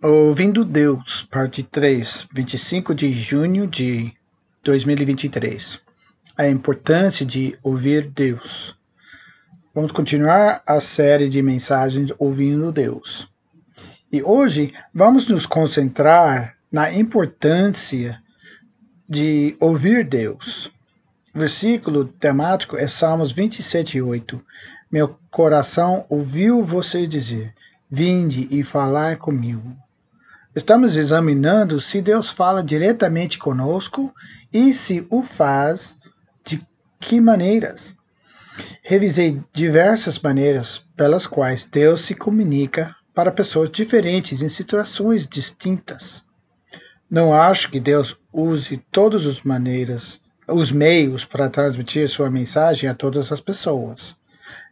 Ouvindo Deus, parte 3, 25 de junho de 2023. A importância de ouvir Deus. Vamos continuar a série de mensagens Ouvindo Deus. E hoje vamos nos concentrar na importância de ouvir Deus. O versículo temático é Salmos 27, 8. Meu coração ouviu você dizer: Vinde e falai comigo. Estamos examinando se Deus fala diretamente conosco e se o faz de que maneiras. Revisei diversas maneiras pelas quais Deus se comunica para pessoas diferentes em situações distintas. Não acho que Deus use todas as maneiras, os meios para transmitir sua mensagem a todas as pessoas.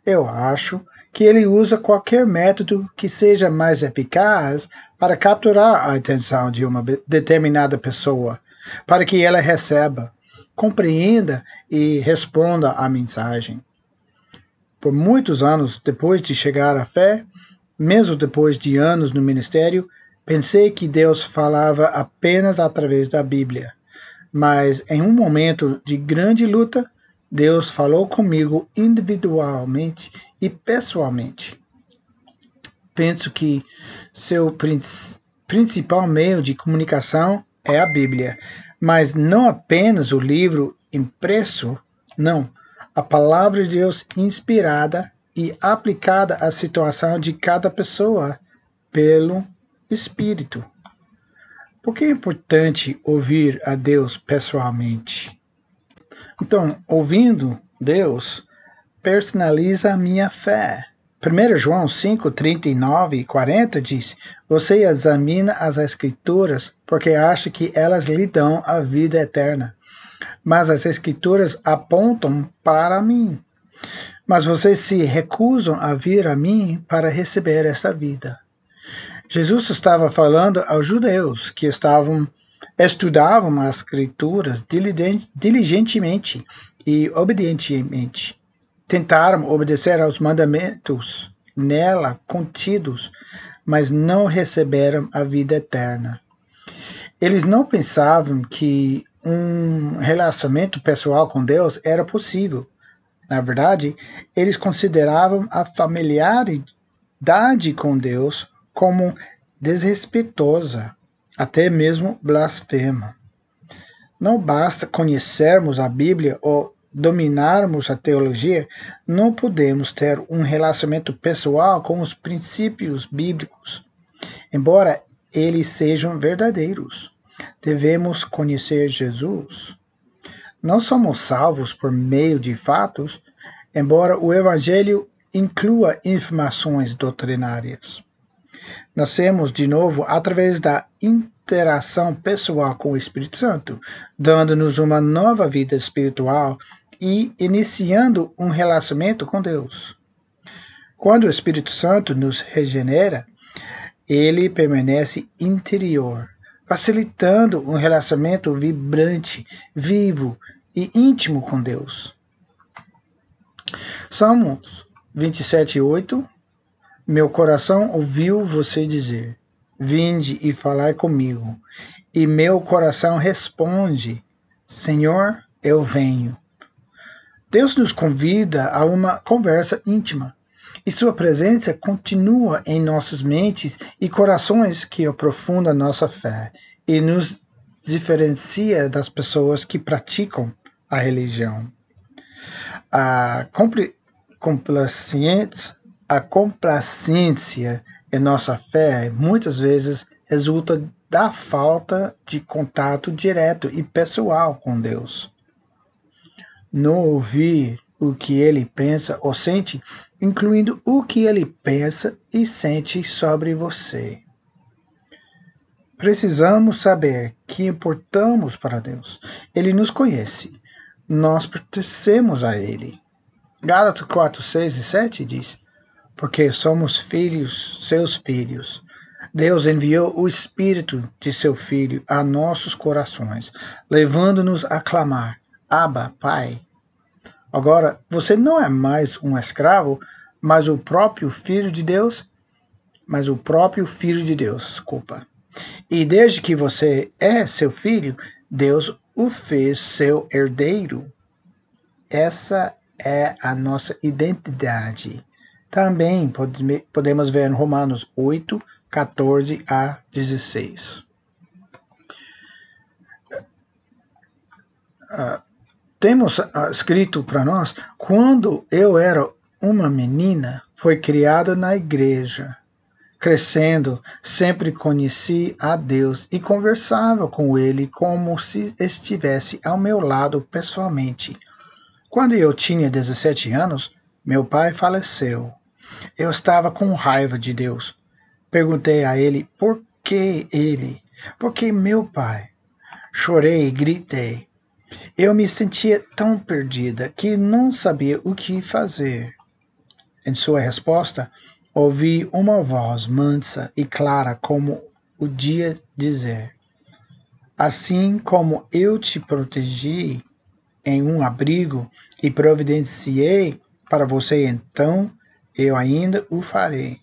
Eu acho que ele usa qualquer método que seja mais eficaz para capturar a atenção de uma determinada pessoa, para que ela receba, compreenda e responda à mensagem. Por muitos anos depois de chegar à fé, mesmo depois de anos no ministério, pensei que Deus falava apenas através da Bíblia. Mas em um momento de grande luta, Deus falou comigo individualmente e pessoalmente penso que seu principal meio de comunicação é a Bíblia, mas não apenas o livro impresso, não. A palavra de Deus inspirada e aplicada à situação de cada pessoa pelo Espírito. Por que é importante ouvir a Deus pessoalmente? Então, ouvindo Deus, personaliza a minha fé. 1 João 5, 39 e 40 diz: Você examina as Escrituras porque acha que elas lhe dão a vida eterna. Mas as Escrituras apontam para mim. Mas vocês se recusam a vir a mim para receber esta vida. Jesus estava falando aos judeus que estavam estudavam as Escrituras diligentemente e obedientemente tentaram obedecer aos mandamentos nela contidos, mas não receberam a vida eterna. Eles não pensavam que um relacionamento pessoal com Deus era possível. Na verdade, eles consideravam a familiaridade com Deus como desrespeitosa, até mesmo blasfema. Não basta conhecermos a Bíblia ou dominarmos a teologia, não podemos ter um relacionamento pessoal com os princípios bíblicos, embora eles sejam verdadeiros. Devemos conhecer Jesus. Não somos salvos por meio de fatos, embora o Evangelho inclua informações doutrinárias. Nascemos de novo através da interação pessoal com o Espírito Santo, dando-nos uma nova vida espiritual e iniciando um relacionamento com Deus. Quando o Espírito Santo nos regenera, ele permanece interior, facilitando um relacionamento vibrante, vivo e íntimo com Deus. Salmos 27:8 Meu coração ouviu você dizer: Vinde e falai comigo. E meu coração responde: Senhor, eu venho. Deus nos convida a uma conversa íntima e Sua presença continua em nossas mentes e corações que aprofunda nossa fé e nos diferencia das pessoas que praticam a religião. A complacência, a complacência em nossa fé muitas vezes resulta da falta de contato direto e pessoal com Deus não ouvir o que ele pensa ou sente, incluindo o que ele pensa e sente sobre você. Precisamos saber que importamos para Deus. Ele nos conhece. Nós pertencemos a Ele. Gálatas 4, 6 e 7 diz: Porque somos filhos, seus filhos. Deus enviou o Espírito de seu Filho a nossos corações, levando-nos a clamar: Abba, Pai. Agora, você não é mais um escravo, mas o próprio Filho de Deus. mas o próprio Filho de Deus, desculpa. E desde que você é seu filho, Deus o fez seu herdeiro. Essa é a nossa identidade. Também podemos ver em Romanos 8, 14 a 16. Uh, temos uh, escrito para nós: quando eu era uma menina, foi criada na igreja. Crescendo, sempre conheci a Deus e conversava com Ele como se estivesse ao meu lado pessoalmente. Quando eu tinha 17 anos, meu pai faleceu. Eu estava com raiva de Deus. Perguntei a ele por que ele, por que meu pai. Chorei gritei. Eu me sentia tão perdida que não sabia o que fazer. Em sua resposta, ouvi uma voz mansa e clara como o dia dizer: Assim como eu te protegi em um abrigo e providenciei para você, então eu ainda o farei.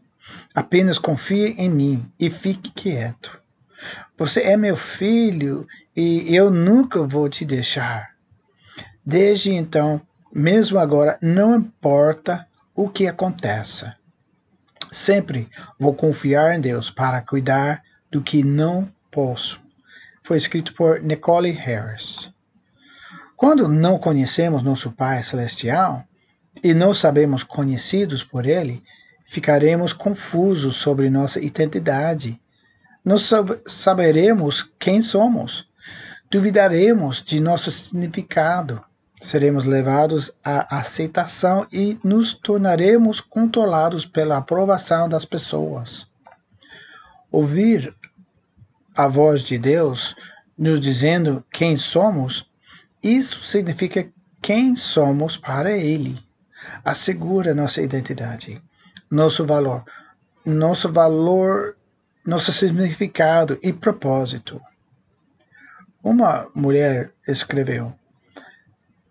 Apenas confie em mim e fique quieto. Você é meu filho e eu nunca vou te deixar. Desde então, mesmo agora, não importa o que aconteça. Sempre vou confiar em Deus para cuidar do que não posso. Foi escrito por Nicole Harris. Quando não conhecemos nosso Pai Celestial e não sabemos conhecidos por Ele, ficaremos confusos sobre nossa identidade. Não saberemos quem somos. Duvidaremos de nosso significado. Seremos levados à aceitação e nos tornaremos controlados pela aprovação das pessoas. Ouvir a voz de Deus nos dizendo quem somos isso significa quem somos para Ele. Assegura nossa identidade, nosso valor, nosso valor, nosso significado e propósito. Uma mulher escreveu: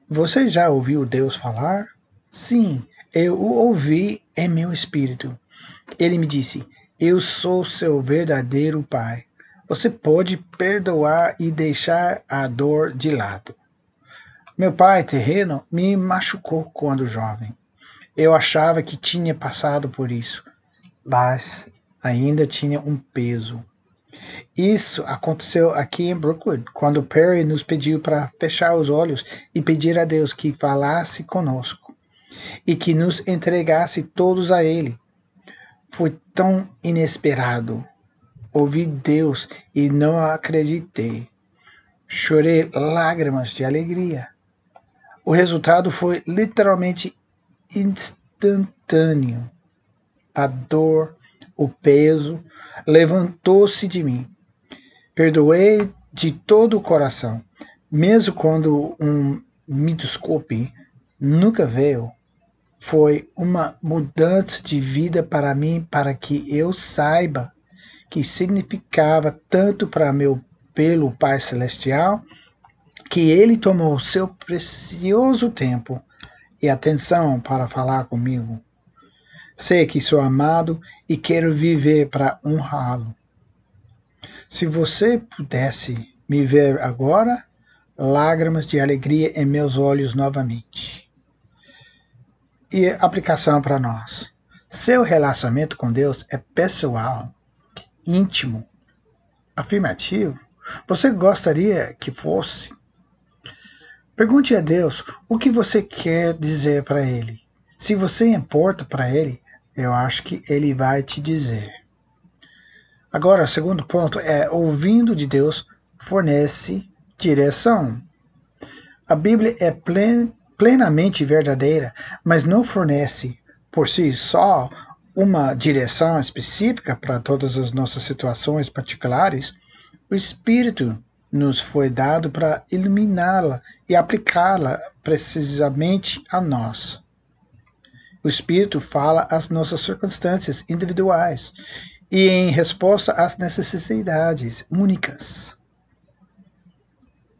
Você já ouviu Deus falar? Sim, eu o ouvi em meu espírito. Ele me disse: Eu sou seu verdadeiro Pai. Você pode perdoar e deixar a dor de lado. Meu pai terreno me machucou quando jovem. Eu achava que tinha passado por isso, mas ainda tinha um peso. Isso aconteceu aqui em Brookwood, quando Perry nos pediu para fechar os olhos e pedir a Deus que falasse conosco e que nos entregasse todos a Ele. Foi tão inesperado. Ouvi Deus e não acreditei. Chorei lágrimas de alegria. O resultado foi literalmente instantâneo. A dor, o peso, levantou-se de mim. Perdoei de todo o coração, mesmo quando um mitoscope nunca veio. Foi uma mudança de vida para mim, para que eu saiba que significava tanto para meu pelo Pai Celestial que ele tomou seu precioso tempo e atenção para falar comigo. Sei que sou amado e quero viver para honrá-lo. Se você pudesse me ver agora, lágrimas de alegria em meus olhos novamente. E aplicação para nós. Seu relacionamento com Deus é pessoal, íntimo, afirmativo. Você gostaria que fosse? Pergunte a Deus o que você quer dizer para Ele. Se você importa para Ele, eu acho que Ele vai te dizer. Agora, o segundo ponto é: ouvindo de Deus fornece direção. A Bíblia é plen plenamente verdadeira, mas não fornece por si só uma direção específica para todas as nossas situações particulares. O Espírito nos foi dado para iluminá-la e aplicá-la precisamente a nós. O Espírito fala às nossas circunstâncias individuais e em resposta às necessidades únicas.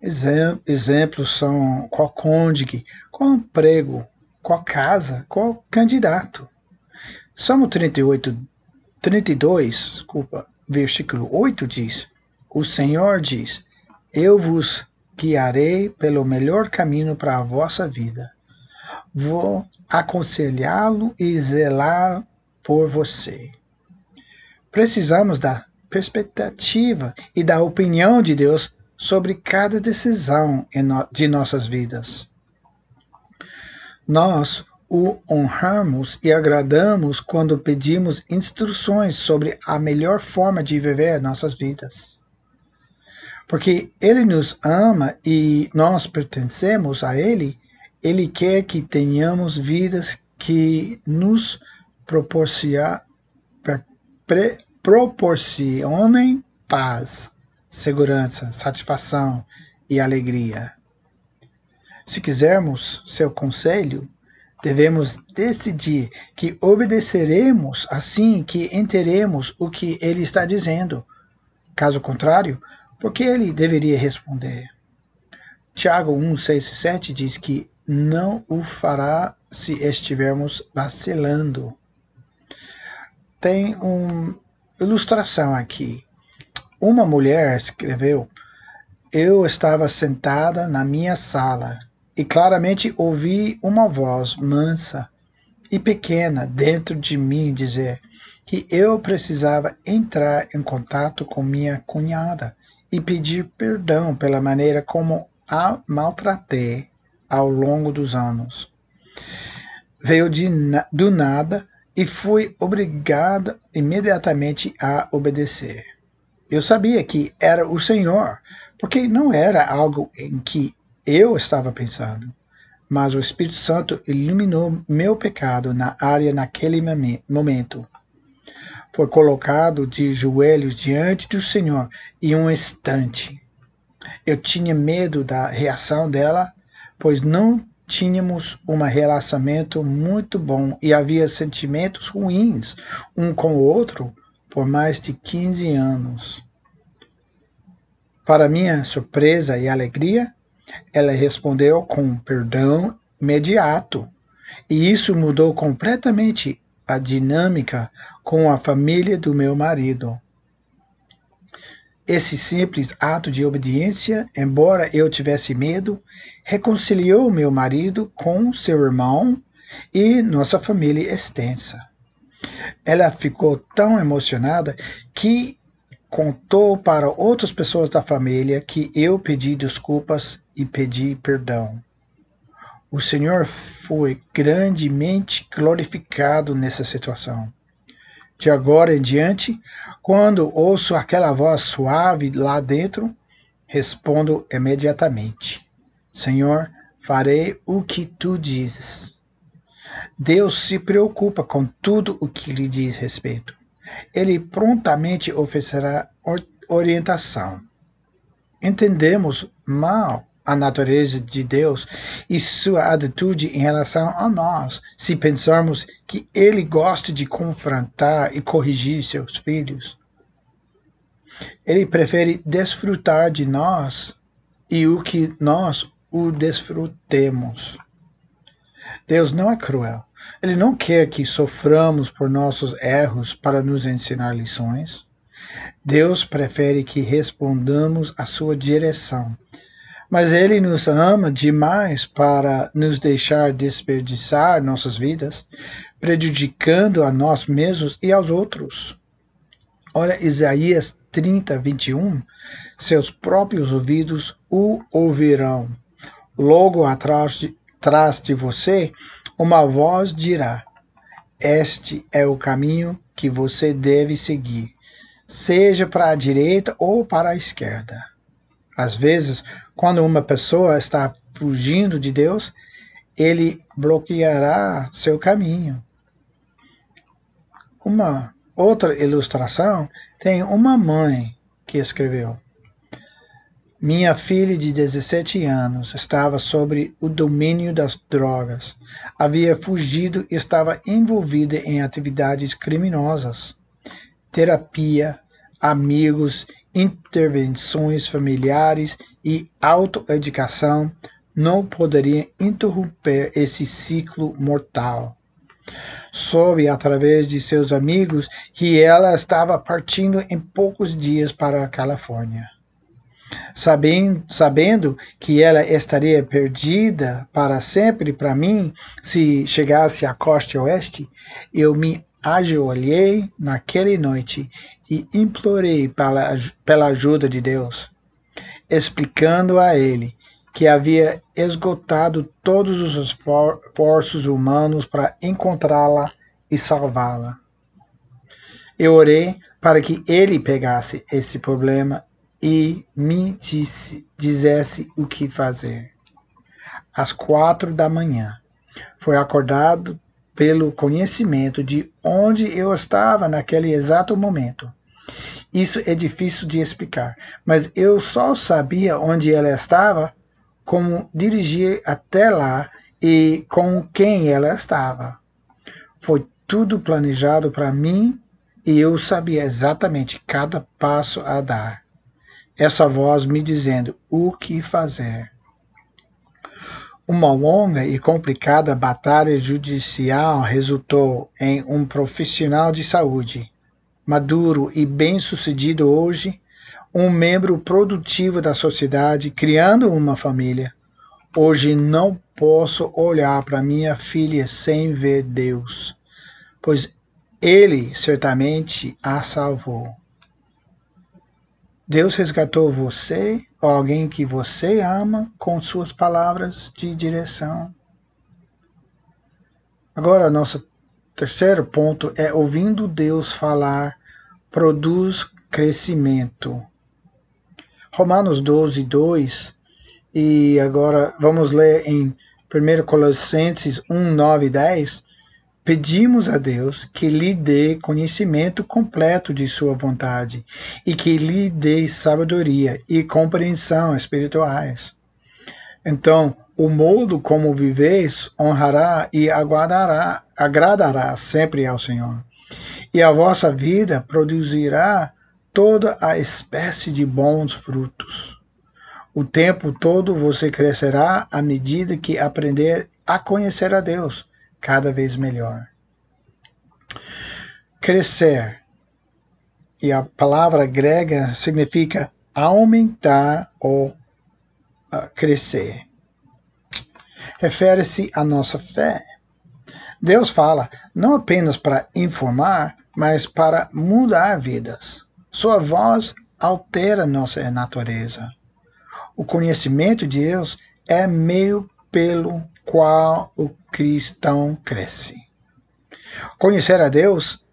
Exemplos são qual cônjuge, qual emprego, qual casa, qual candidato. Salmo 38, 32, desculpa, versículo 8 diz: O Senhor diz: Eu vos guiarei pelo melhor caminho para a vossa vida. Vou aconselhá-lo e zelar por você. Precisamos da perspectiva e da opinião de Deus sobre cada decisão de nossas vidas. Nós o honramos e agradamos quando pedimos instruções sobre a melhor forma de viver nossas vidas. Porque Ele nos ama e nós pertencemos a Ele, Ele quer que tenhamos vidas que nos proporcionem paz, segurança, satisfação e alegria. Se quisermos seu conselho, devemos decidir que obedeceremos assim que enteremos o que ele está dizendo. Caso contrário, por que ele deveria responder? Tiago 1, 6 e 7 diz que não o fará se estivermos vacilando. Tem uma ilustração aqui. Uma mulher escreveu: Eu estava sentada na minha sala e claramente ouvi uma voz mansa e pequena dentro de mim dizer que eu precisava entrar em contato com minha cunhada e pedir perdão pela maneira como a maltratei ao longo dos anos. Veio de, do nada e fui obrigada imediatamente a obedecer. Eu sabia que era o Senhor, porque não era algo em que eu estava pensando, mas o Espírito Santo iluminou meu pecado na área naquele momento. Foi colocado de joelhos diante do Senhor em um instante. Eu tinha medo da reação dela, pois não tínhamos um relacionamento muito bom e havia sentimentos ruins um com o outro por mais de 15 anos. Para minha surpresa e alegria, ela respondeu com perdão imediato. E isso mudou completamente a dinâmica com a família do meu marido. Esse simples ato de obediência, embora eu tivesse medo, reconciliou meu marido com seu irmão e nossa família extensa. Ela ficou tão emocionada que contou para outras pessoas da família que eu pedi desculpas e pedi perdão. O Senhor foi grandemente glorificado nessa situação. De agora em diante, quando ouço aquela voz suave lá dentro, respondo imediatamente: Senhor, farei o que tu dizes. Deus se preocupa com tudo o que lhe diz respeito. Ele prontamente oferecerá orientação. Entendemos mal a natureza de Deus e sua atitude em relação a nós, se pensarmos que Ele gosta de confrontar e corrigir seus filhos. Ele prefere desfrutar de nós e o que nós o desfrutemos. Deus não é cruel. Ele não quer que soframos por nossos erros para nos ensinar lições. Deus prefere que respondamos à sua direção mas Ele nos ama demais para nos deixar desperdiçar nossas vidas, prejudicando a nós mesmos e aos outros. Olha Isaías 30, 21. Seus próprios ouvidos o ouvirão. Logo atrás de, atrás de você, uma voz dirá: Este é o caminho que você deve seguir, seja para a direita ou para a esquerda. Às vezes, quando uma pessoa está fugindo de Deus, ele bloqueará seu caminho. Uma outra ilustração tem uma mãe que escreveu: Minha filha de 17 anos estava sob o domínio das drogas. Havia fugido e estava envolvida em atividades criminosas. Terapia, amigos intervenções familiares e autoeducação não poderiam interromper esse ciclo mortal. Soube através de seus amigos que ela estava partindo em poucos dias para a Califórnia. Sabendo, sabendo que ela estaria perdida para sempre para mim se chegasse à costa oeste, eu me ajoelhei naquela noite e implorei pela, pela ajuda de Deus, explicando a ele que havia esgotado todos os esforços humanos para encontrá-la e salvá-la. Eu orei para que ele pegasse esse problema e me disse, dissesse o que fazer. Às quatro da manhã, foi acordado pelo conhecimento de onde eu estava naquele exato momento. Isso é difícil de explicar, mas eu só sabia onde ela estava, como dirigir até lá e com quem ela estava. Foi tudo planejado para mim e eu sabia exatamente cada passo a dar. Essa voz me dizendo o que fazer. Uma longa e complicada batalha judicial resultou em um profissional de saúde, maduro e bem-sucedido hoje, um membro produtivo da sociedade, criando uma família. Hoje não posso olhar para minha filha sem ver Deus, pois Ele certamente a salvou. Deus resgatou você ou alguém que você ama com suas palavras de direção. Agora, nosso terceiro ponto é ouvindo Deus falar produz crescimento. Romanos 12, 2, e agora vamos ler em 1 Colossenses 1, 9 e 10 Pedimos a Deus que lhe dê conhecimento completo de Sua vontade e que lhe dê sabedoria e compreensão espirituais. Então, o modo como viveis honrará e aguardará, agradará sempre ao Senhor. E a vossa vida produzirá toda a espécie de bons frutos. O tempo todo você crescerá à medida que aprender a conhecer a Deus cada vez melhor. Crescer. E a palavra grega significa aumentar ou uh, crescer. Refere-se à nossa fé. Deus fala não apenas para informar, mas para mudar vidas. Sua voz altera nossa natureza. O conhecimento de Deus é meio pelo qual o cristão cresce. Conhecer a Deus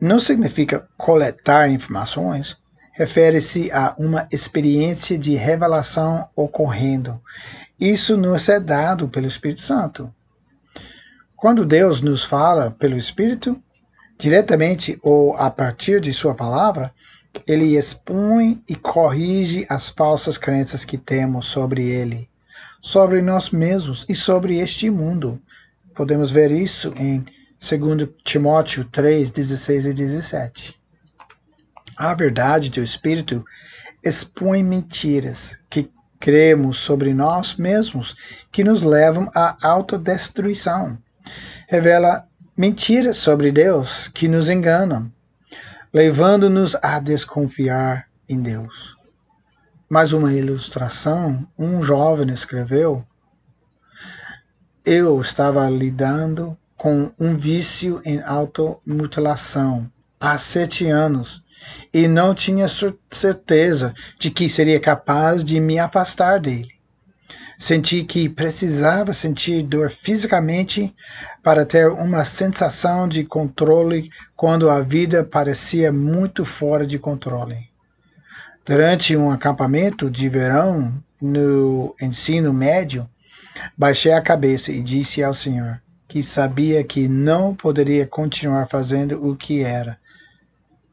não significa coletar informações, refere-se a uma experiência de revelação ocorrendo. Isso nos é dado pelo Espírito Santo. Quando Deus nos fala pelo Espírito, diretamente ou a partir de Sua palavra, ele expõe e corrige as falsas crenças que temos sobre Ele sobre nós mesmos e sobre este mundo. Podemos ver isso em 2 Timóteo 3, 16 e 17. A verdade do Espírito expõe mentiras que cremos sobre nós mesmos que nos levam à autodestruição. Revela mentiras sobre Deus que nos enganam, levando-nos a desconfiar em Deus. Mais uma ilustração, um jovem escreveu: Eu estava lidando com um vício em automutilação há sete anos e não tinha certeza de que seria capaz de me afastar dele. Senti que precisava sentir dor fisicamente para ter uma sensação de controle quando a vida parecia muito fora de controle. Durante um acampamento de verão no ensino médio, baixei a cabeça e disse ao Senhor que sabia que não poderia continuar fazendo o que era,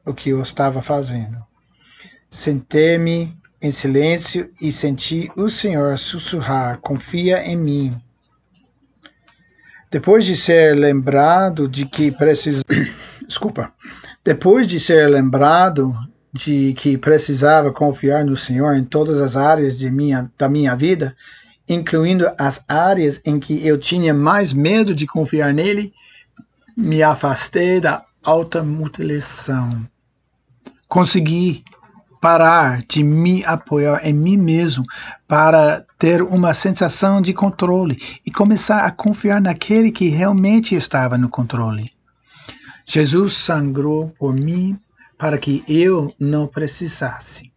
o que eu estava fazendo. Sentei-me em silêncio e senti o Senhor sussurrar: Confia em mim. Depois de ser lembrado de que precisa. Desculpa. Depois de ser lembrado de que precisava confiar no Senhor em todas as áreas de minha, da minha vida incluindo as áreas em que eu tinha mais medo de confiar nele, me afastei da automutilação. Consegui parar de me apoiar em mim mesmo para ter uma sensação de controle e começar a confiar naquele que realmente estava no controle. Jesus sangrou por mim para que eu não precisasse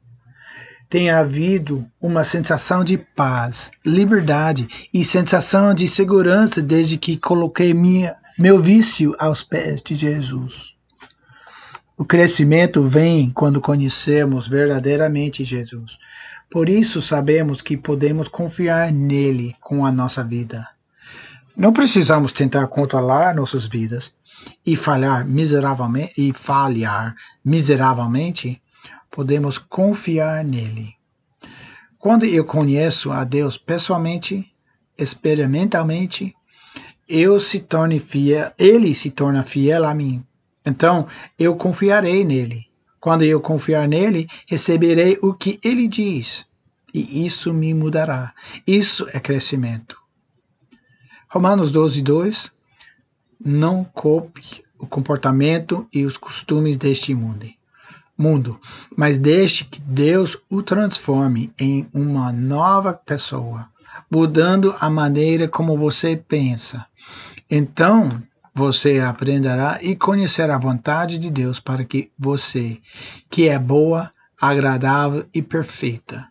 tem havido uma sensação de paz, liberdade e sensação de segurança desde que coloquei minha, meu vício aos pés de Jesus. O crescimento vem quando conhecemos verdadeiramente Jesus. Por isso sabemos que podemos confiar nele com a nossa vida. Não precisamos tentar controlar nossas vidas e falhar miseravelmente e falhar miseravelmente podemos confiar nele. Quando eu conheço a Deus pessoalmente, experimentalmente, eu se torne fiel, ele se torna fiel a mim. Então, eu confiarei nele. Quando eu confiar nele, receberei o que ele diz. E isso me mudará. Isso é crescimento. Romanos 12, 2. Não copie o comportamento e os costumes deste mundo mundo, mas deixe que Deus o transforme em uma nova pessoa, mudando a maneira como você pensa. Então, você aprenderá e conhecerá a vontade de Deus para que você, que é boa, agradável e perfeita.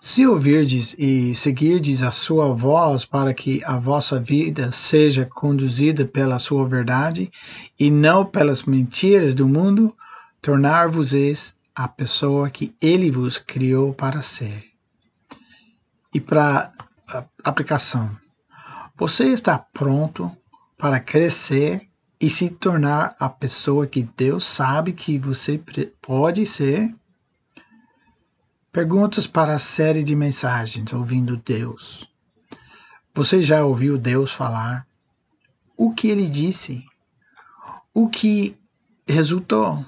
Se ouvirdes e seguirdes a sua voz para que a vossa vida seja conduzida pela sua verdade e não pelas mentiras do mundo, tornar-vos-eis a pessoa que ele vos criou para ser. E para aplicação, você está pronto para crescer e se tornar a pessoa que Deus sabe que você pode ser? Perguntas para a série de mensagens Ouvindo Deus. Você já ouviu Deus falar? O que ele disse? O que resultou?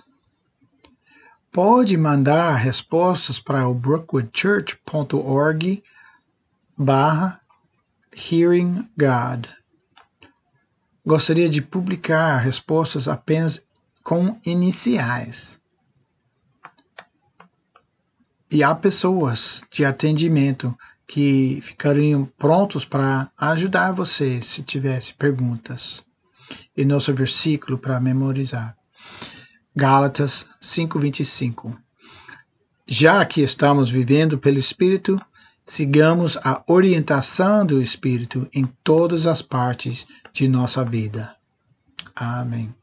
pode mandar respostas para o brookwoodchurch.org barra Hearing God. Gostaria de publicar respostas apenas com iniciais. E há pessoas de atendimento que ficariam prontos para ajudar você se tivesse perguntas. E nosso versículo para memorizar. Gálatas 5:25. Já que estamos vivendo pelo Espírito, sigamos a orientação do Espírito em todas as partes de nossa vida. Amém.